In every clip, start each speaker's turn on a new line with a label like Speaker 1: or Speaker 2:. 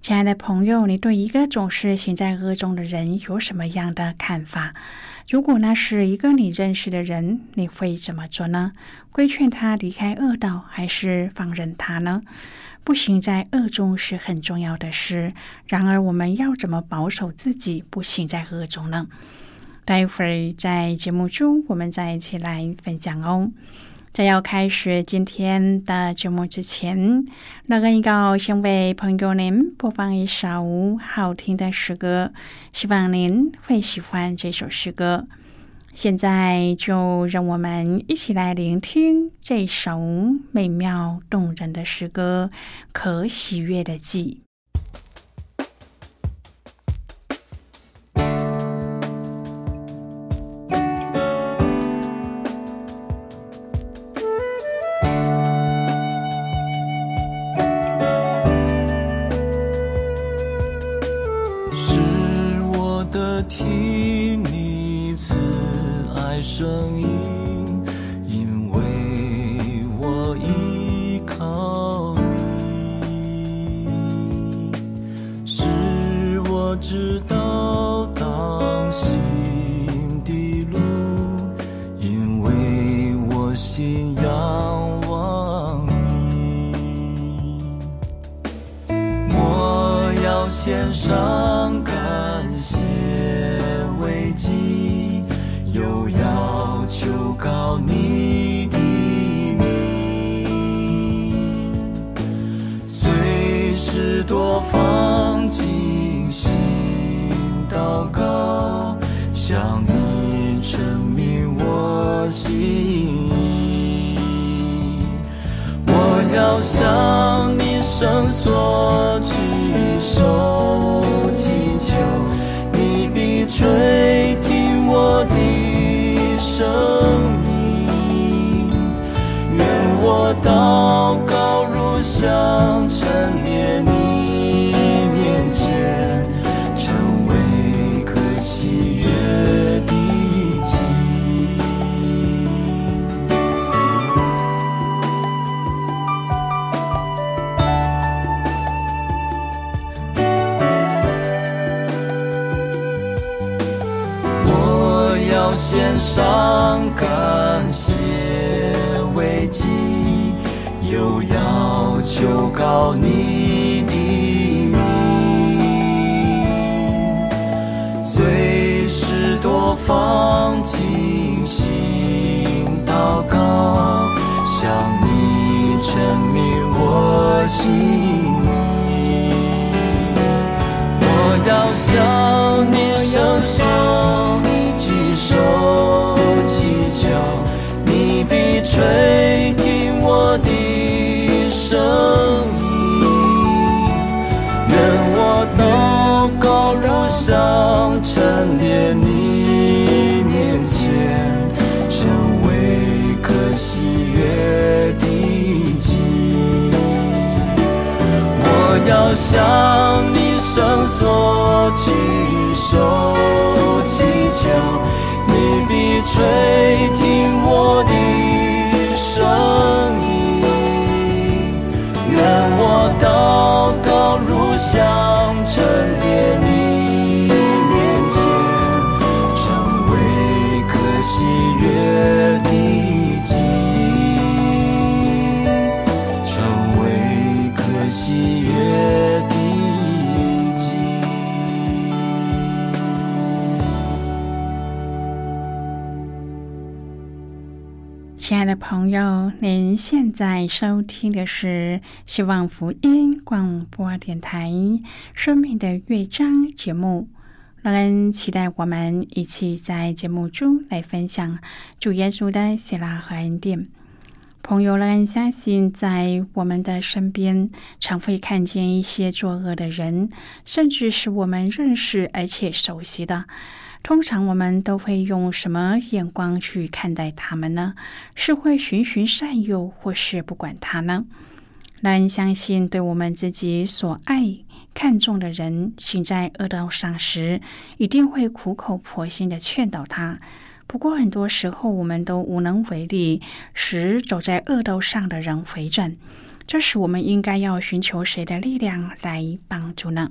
Speaker 1: 亲爱的朋友，你对一个总是行在恶中的人有什么样的看法？如果那是一个你认识的人，你会怎么做呢？规劝他离开恶道，还是放任他呢？不行在恶中是很重要的事。然而，我们要怎么保守自己不行在恶中呢？待会儿在节目中，我们再一起来分享哦。在要开始今天的节目之前，那个要先为朋友您播放一首好听的诗歌，希望您会喜欢这首诗歌。现在就让我们一起来聆听这首美妙动人的诗歌《可喜悦的记》。
Speaker 2: 上吹听我的声音。愿我祷告如上陈列你面前，成为可喜悦的祭。我要向你伸缩举手祈求。你必垂听想
Speaker 1: 亲爱的朋友，您现在收听的是希望福音广播电台《生命的乐章》节目。让人期待我们一起在节目中来分享主耶稣的喜乐和恩典。朋友，让人相信，在我们的身边常会看见一些作恶的人，甚至是我们认识而且熟悉的。通常我们都会用什么眼光去看待他们呢？是会循循善诱，或是不管他呢？让人相信，对我们自己所爱、看重的人行在恶道上时，一定会苦口婆心的劝导他。不过，很多时候我们都无能为力，使走在恶道上的人回转。这时，我们应该要寻求谁的力量来帮助呢？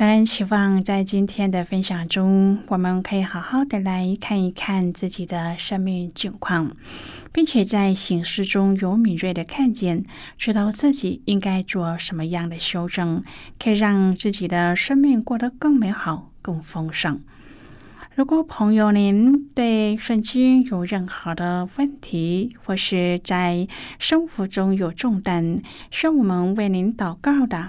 Speaker 1: 让人期望在今天的分享中，我们可以好好的来看一看自己的生命境况，并且在形式中有敏锐的看见，知道自己应该做什么样的修正，可以让自己的生命过得更美好、更丰盛。如果朋友您对圣经有任何的问题，或是在生活中有重担，需要我们为您祷告的。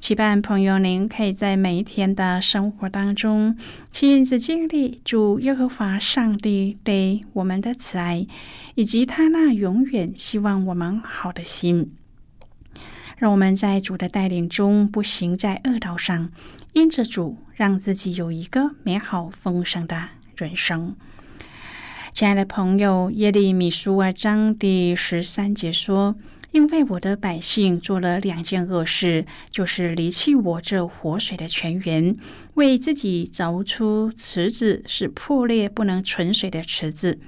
Speaker 1: 期盼朋友，您可以在每一天的生活当中亲自经历主耶和华上帝对我们的慈爱，以及他那永远希望我们好的心。让我们在主的带领中，不行在恶道上，因着主，让自己有一个美好丰盛的人生。亲爱的朋友，耶利米书二章第十三节说。因为我的百姓做了两件恶事，就是离弃我这活水的泉源，为自己凿出池子，是破裂不能存水的池子。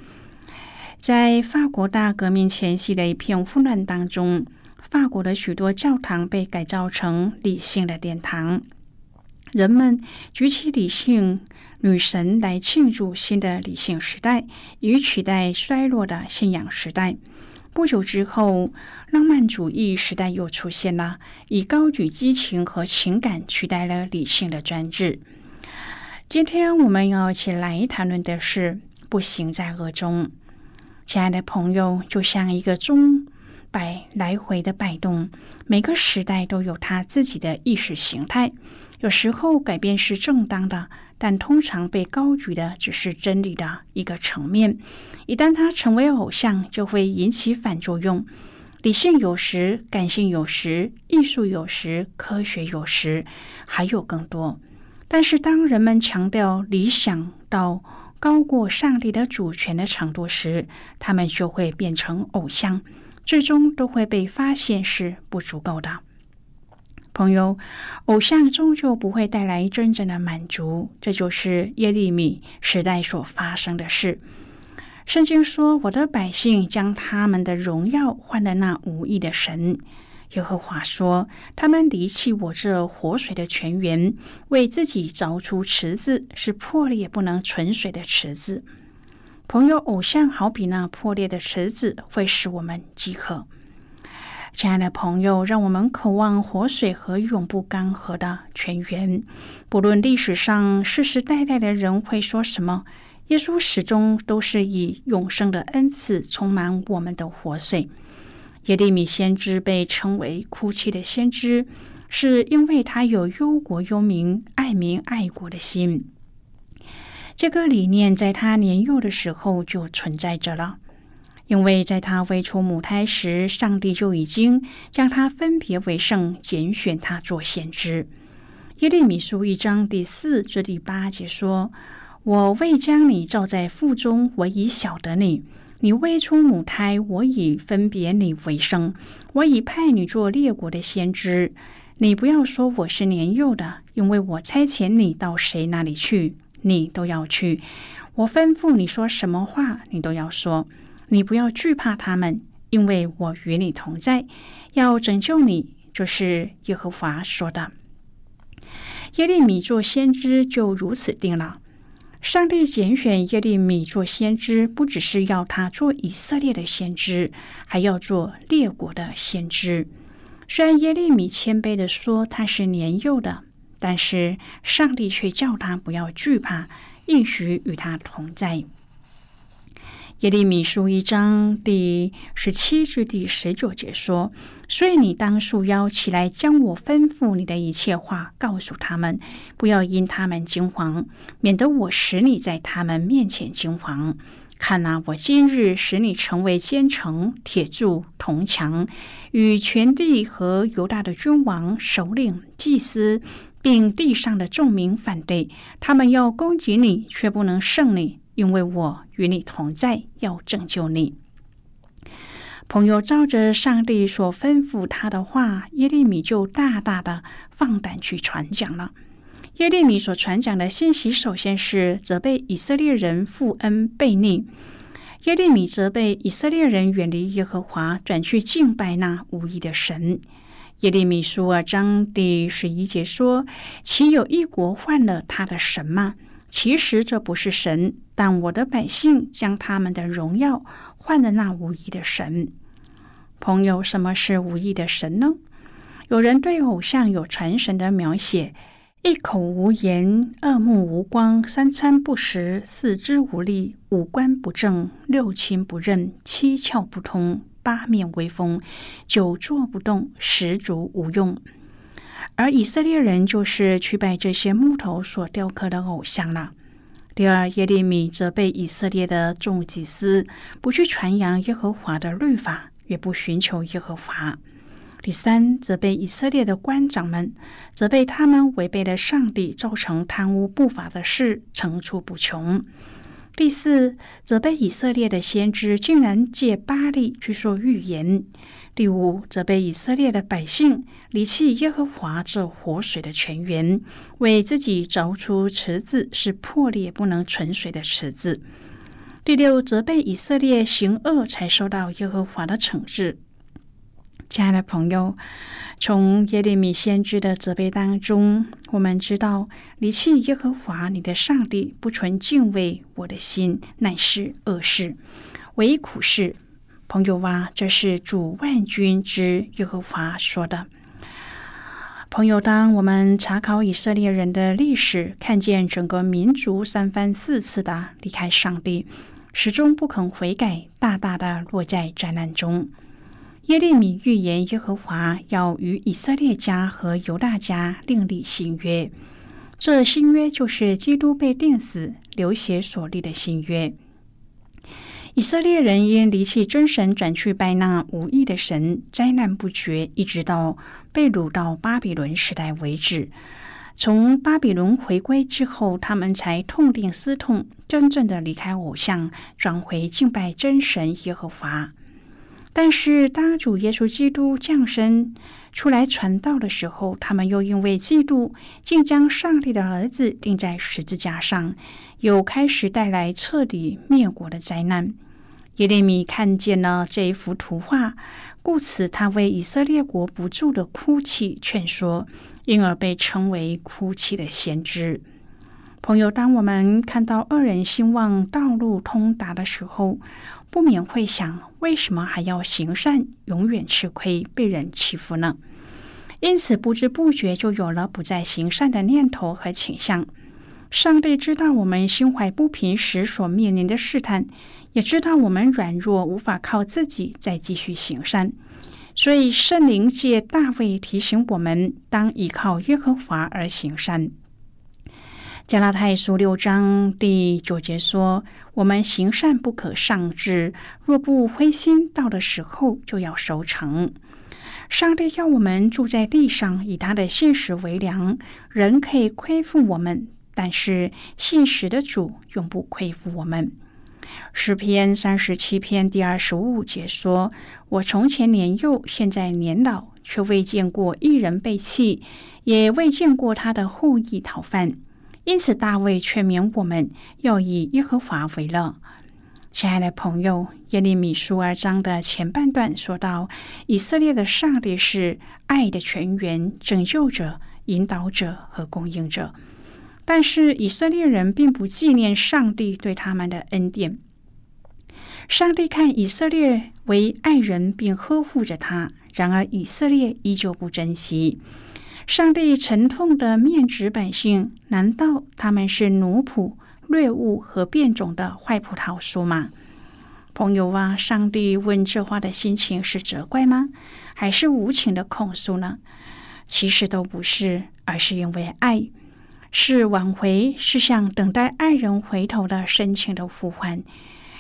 Speaker 1: 在法国大革命前夕的一片混乱当中，法国的许多教堂被改造成理性的殿堂，人们举起理性女神来庆祝新的理性时代，以取代衰落的信仰时代。不久之后，浪漫主义时代又出现了，以高举激情和情感取代了理性的专制。今天我们要一起来谈论的是不行在恶中。亲爱的朋友，就像一个钟摆来回的摆动，每个时代都有它自己的意识形态。有时候改变是正当的。但通常被高举的只是真理的一个层面，一旦它成为偶像，就会引起反作用。理性有时，感性有时，艺术有时，科学有时，还有更多。但是，当人们强调理想到高过上帝的主权的程度时，他们就会变成偶像，最终都会被发现是不足够的。朋友，偶像终究不会带来真正的满足，这就是耶利米时代所发生的事。圣经说：“我的百姓将他们的荣耀换了那无意的神。”耶和华说：“他们离弃我这活水的泉源，为自己凿出池子，是破裂不能存水的池子。”朋友，偶像好比那破裂的池子，会使我们饥渴。亲爱的朋友，让我们渴望活水和永不干涸的泉源。不论历史上世世代代的人会说什么，耶稣始终都是以永生的恩赐充满我们的活水。耶利米先知被称为哭泣的先知，是因为他有忧国忧民、爱民爱国的心。这个理念在他年幼的时候就存在着了，因为在他未出母胎时，上帝就已经将他分别为圣，拣选他做先知。耶利米书一章第四至第八节说：“我未将你造在腹中，我已晓得你；你未出母胎，我已分别你为圣。我已派你做列国的先知。你不要说我是年幼的，因为我差遣你到谁那里去。”你都要去，我吩咐你说什么话，你都要说。你不要惧怕他们，因为我与你同在，要拯救你。就是耶和华说的。耶利米做先知就如此定了。上帝拣选耶利米做先知，不只是要他做以色列的先知，还要做列国的先知。虽然耶利米谦卑的说他是年幼的。但是上帝却叫他不要惧怕，应许与他同在。耶利米书一章第十七至第十九节说：“所以你当束腰起来，将我吩咐你的一切话告诉他们，不要因他们惊惶，免得我使你在他们面前惊惶。看哪，我今日使你成为坚城、铁柱、铜墙，与全地和犹大的君王、首领、祭司。”并地上的众民反对，他们要攻击你，却不能胜你，因为我与你同在，要拯救你。朋友照着上帝所吩咐他的话，耶利米就大大的放胆去传讲了。耶利米所传讲的信息，首先是责备以色列人负恩背逆。耶利米责备以色列人远离耶和华，转去敬拜那无义的神。耶利米书二章第十一节说：“岂有一国换了他的神吗？其实这不是神，但我的百姓将他们的荣耀换了那无义的神。”朋友，什么是无义的神呢？有人对偶像有传神的描写：一口无言，二目无光，三餐不食，四肢无力，五官不正，六亲不认，七窍不通。八面威风，久坐不动，十足无用。而以色列人就是去拜这些木头所雕刻的偶像了。第二，耶利米责备以色列的众祭司不去传扬耶和华的律法，也不寻求耶和华。第三，责备以色列的官长们，责备他们违背了上帝，造成贪污不法的事，层出不穷。第四，责备以色列的先知竟然借巴利去说预言。第五，责备以色列的百姓离弃耶和华这活水的泉源，为自己凿出池子，是破裂不能存水的池子。第六，责备以色列行恶才受到耶和华的惩治。亲爱的朋友，从耶利米先知的责备当中，我们知道离弃耶和华你的上帝，不存敬畏我的心，乃是恶事，唯苦事。朋友啊，这是主万军之耶和华说的。朋友，当我们查考以色列人的历史，看见整个民族三番四次的离开上帝，始终不肯悔改，大大的落在灾难中。耶利米预言耶和华要与以色列家和犹大家另立新约，这新约就是基督被钉死、流血所立的新约。以色列人因离弃真神，转去拜那无义的神，灾难不绝，一直到被掳到巴比伦时代为止。从巴比伦回归之后，他们才痛定思痛，真正的离开偶像，转回敬拜真神耶和华。但是，当主耶稣基督降生出来传道的时候，他们又因为嫉妒，竟将上帝的儿子钉在十字架上，又开始带来彻底灭国的灾难。耶利米看见了这一幅图画，故此他为以色列国不住的哭泣劝说，因而被称为哭泣的先知。朋友，当我们看到恶人兴旺、道路通达的时候，不免会想：为什么还要行善，永远吃亏，被人欺负呢？因此，不知不觉就有了不再行善的念头和倾向。上帝知道我们心怀不平时所面临的试探，也知道我们软弱，无法靠自己再继续行善，所以圣灵借大卫提醒我们，当依靠耶和华而行善。加拉太书六章第九节说：“我们行善不可上志，若不灰心，到的时候就要收成。”上帝要我们住在地上，以他的现实为粮。人可以亏负我们，但是信实的主永不亏负我们。诗篇三十七篇第二十五节说：“我从前年幼，现在年老，却未见过一人被弃，也未见过他的后裔讨饭。”因此，大卫劝勉我们要以耶和华为乐。亲爱的朋友，耶利米书二章的前半段说到，以色列的上帝是爱的泉源、拯救者、引导者和供应者。但是，以色列人并不纪念上帝对他们的恩典。上帝看以色列为爱人，并呵护着他；然而，以色列依旧不珍惜。上帝沉痛的面指百姓，难道他们是奴仆、掠物和变种的坏葡萄树吗？朋友啊，上帝问这话的心情是责怪吗？还是无情的控诉呢？其实都不是，而是因为爱，是挽回，是向等待爱人回头的深情的呼唤。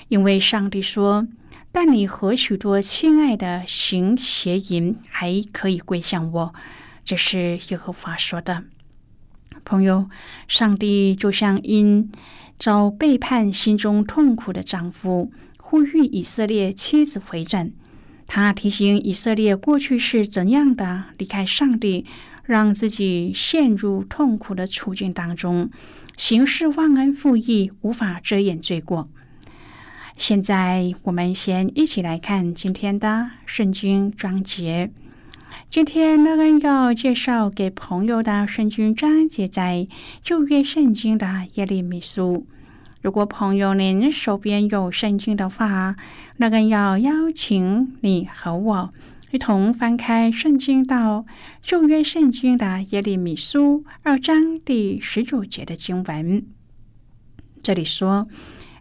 Speaker 1: 因为上帝说：“但你和许多亲爱的行邪淫，还可以归向我。”这是耶和华说的，朋友。上帝就像因遭背叛、心中痛苦的丈夫，呼吁以色列妻子回转。他提醒以色列过去是怎样的离开上帝，让自己陷入痛苦的处境当中，行事忘恩负义，无法遮掩罪过。现在，我们先一起来看今天的圣经章节。今天乐恩要介绍给朋友的圣经章节在旧约圣经的耶利米书。如果朋友您手边有圣经的话，乐恩要邀请你和我一同翻开圣经到旧约圣经的耶利米书二章第十九节的经文。这里说：“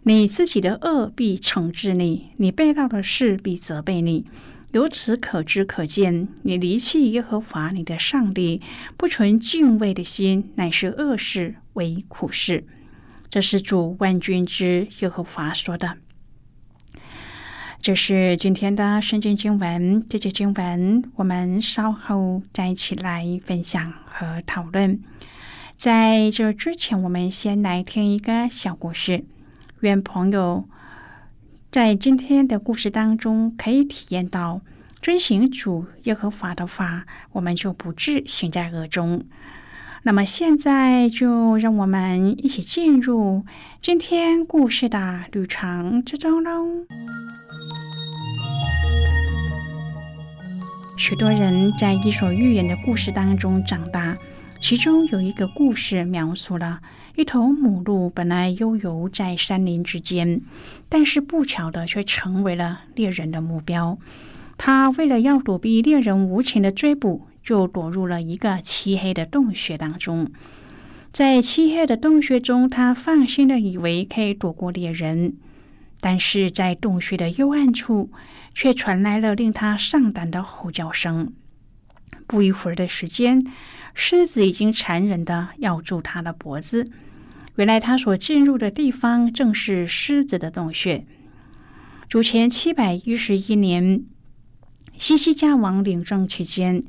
Speaker 1: 你自己的恶必惩治你，你被盗的事必责备你。”由此可知可见，你离弃耶和华你的上帝，不存敬畏的心，乃是恶事为苦事。这是主万军之耶和华说的。这是今天的圣经经文，这节经文我们稍后再一起来分享和讨论。在这之前，我们先来听一个小故事，愿朋友。在今天的故事当中，可以体验到遵行主耶和华的话，我们就不致行在恶中。那么现在就让我们一起进入今天故事的旅程之中喽。许多人在伊索寓言的故事当中长大，其中有一个故事描述了。一头母鹿本来悠游在山林之间，但是不巧的却成为了猎人的目标。它为了要躲避猎人无情的追捕，就躲入了一个漆黑的洞穴当中。在漆黑的洞穴中，它放心的以为可以躲过猎人，但是在洞穴的幽暗处，却传来了令它上胆的吼叫声。不一会儿的时间。狮子已经残忍的咬住他的脖子。原来他所进入的地方正是狮子的洞穴。主前七百一十一年，西西加王领政期间，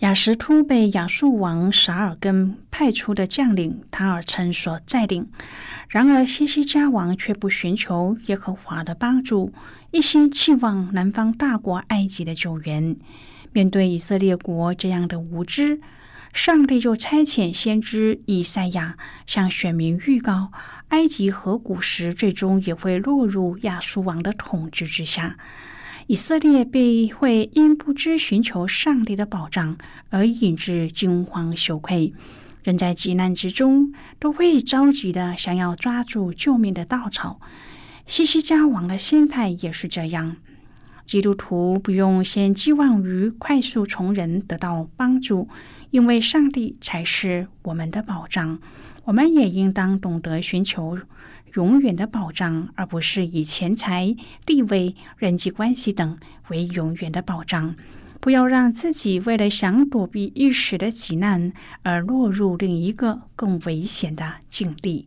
Speaker 1: 雅什突被亚述王沙尔根派出的将领塔尔称所占领。然而西西加王却不寻求耶和华的帮助，一心期望南方大国埃及的救援。面对以色列国这样的无知。上帝就差遣先知以赛亚向选民预告，埃及和古时最终也会落入亚述王的统治之下，以色列必会因不知寻求上帝的保障而引致惊慌羞愧，人在急难之中都会着急的想要抓住救命的稻草。西西家王的心态也是这样，基督徒不用先寄望于快速从人得到帮助。因为上帝才是我们的保障，我们也应当懂得寻求永远的保障，而不是以钱财、地位、人际关系等为永远的保障。不要让自己为了想躲避一时的急难而落入另一个更危险的境地。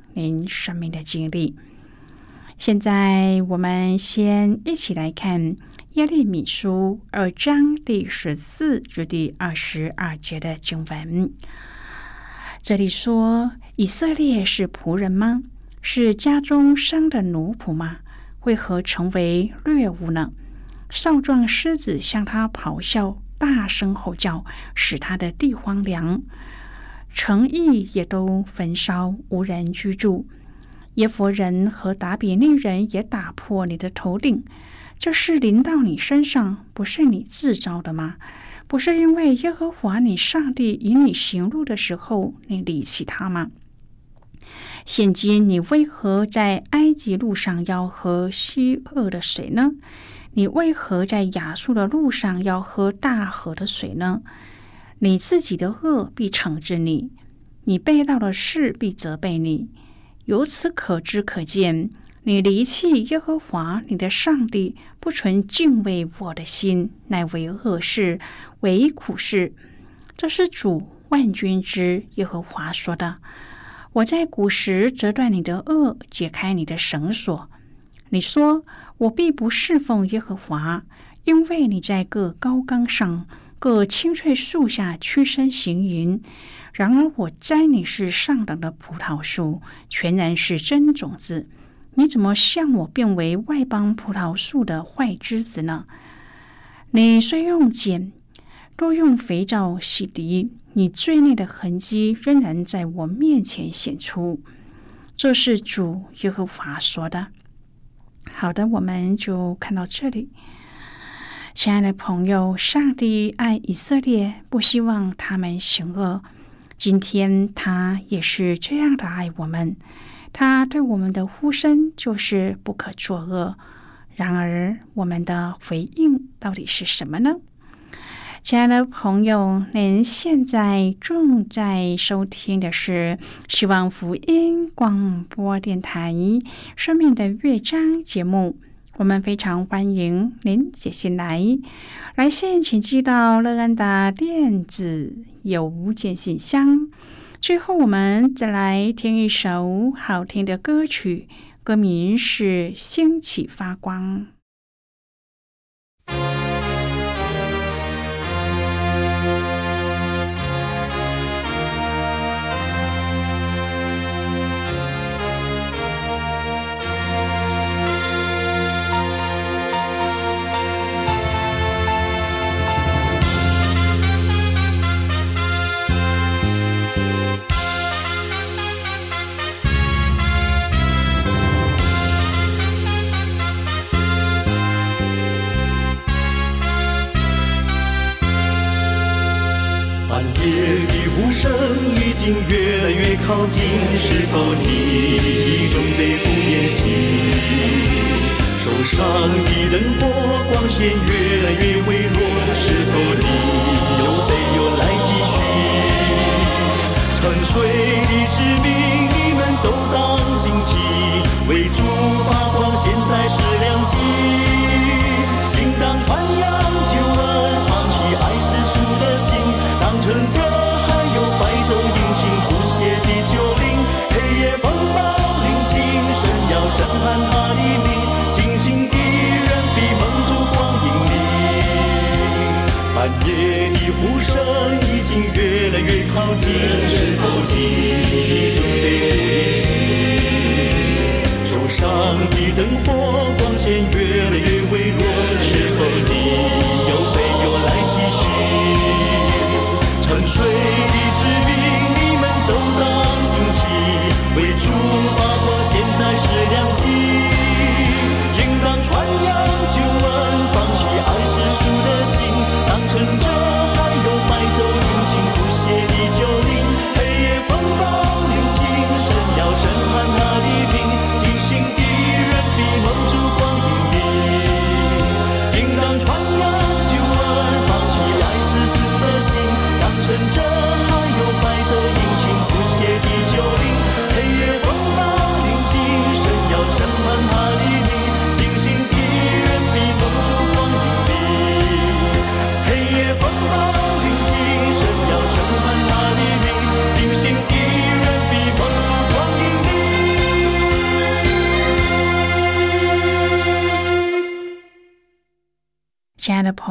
Speaker 1: 您生命的经历。现在，我们先一起来看耶利米书二章第十四至第二十二节的经文。这里说：“以色列是仆人吗？是家中生的奴仆吗？为何成为掠物呢？少壮狮子向他咆哮，大声吼叫，使他的地荒凉，城邑也都焚烧，无人居住。”耶佛人和达比利人也打破你的头顶，这是临到你身上，不是你自招的吗？不是因为耶和华你上帝引你行路的时候，你离弃他吗？现今你为何在埃及路上要喝西恶的水呢？你为何在亚述的路上要喝大河的水呢？你自己的恶必惩治你，你被盗的事必责备你。由此可知可见，你离弃耶和华你的上帝，不存敬畏我的心，乃为恶事，为苦事。这是主万军之耶和华说的。我在古时折断你的恶，解开你的绳索。你说我必不侍奉耶和华，因为你在各高岗上、各青翠树下屈身行云。然而我栽你是上等的葡萄树，全然是真种子。你怎么向我变为外邦葡萄树的坏枝子呢？你虽用碱，多用肥皂洗涤，你罪孽的痕迹仍然在我面前显出。这是主耶和华说的。好的，我们就看到这里。亲爱的朋友，上帝爱以色列，不希望他们行恶。今天他也是这样的爱我们，他对我们的呼声就是不可作恶。然而，我们的回应到底是什么呢？亲爱的朋友，您现在正在收听的是希望福音广播电台《生命的乐章》节目。我们非常欢迎您写信来，来信请寄到乐安的电子邮件信箱。最后，我们再来听一首好听的歌曲，歌名是《兴起发光》。
Speaker 2: 是否你准备赴宴席？手上的灯火光线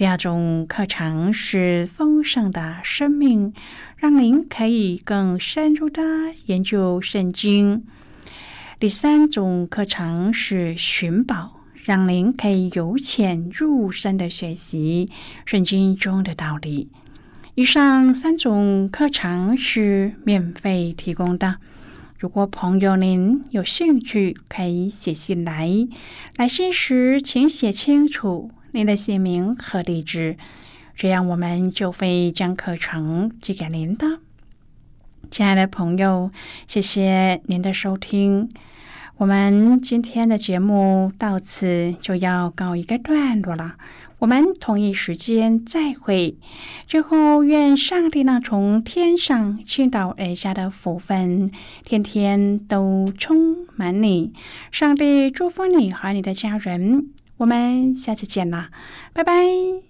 Speaker 1: 第二种课程是丰盛的生命，让您可以更深入的研究圣经。第三种课程是寻宝，让您可以由浅入深的学习圣经中的道理。以上三种课程是免费提供的。如果朋友您有兴趣，可以写信来。来信时请写清楚。您的姓名和地址，这样我们就会将课程寄给您的。亲爱的朋友，谢谢您的收听。我们今天的节目到此就要告一个段落了。我们同一时间再会。最后，愿上帝那从天上倾倒而下的福分，天天都充满你。上帝祝福你和你的家人。我们下次见啦，拜拜。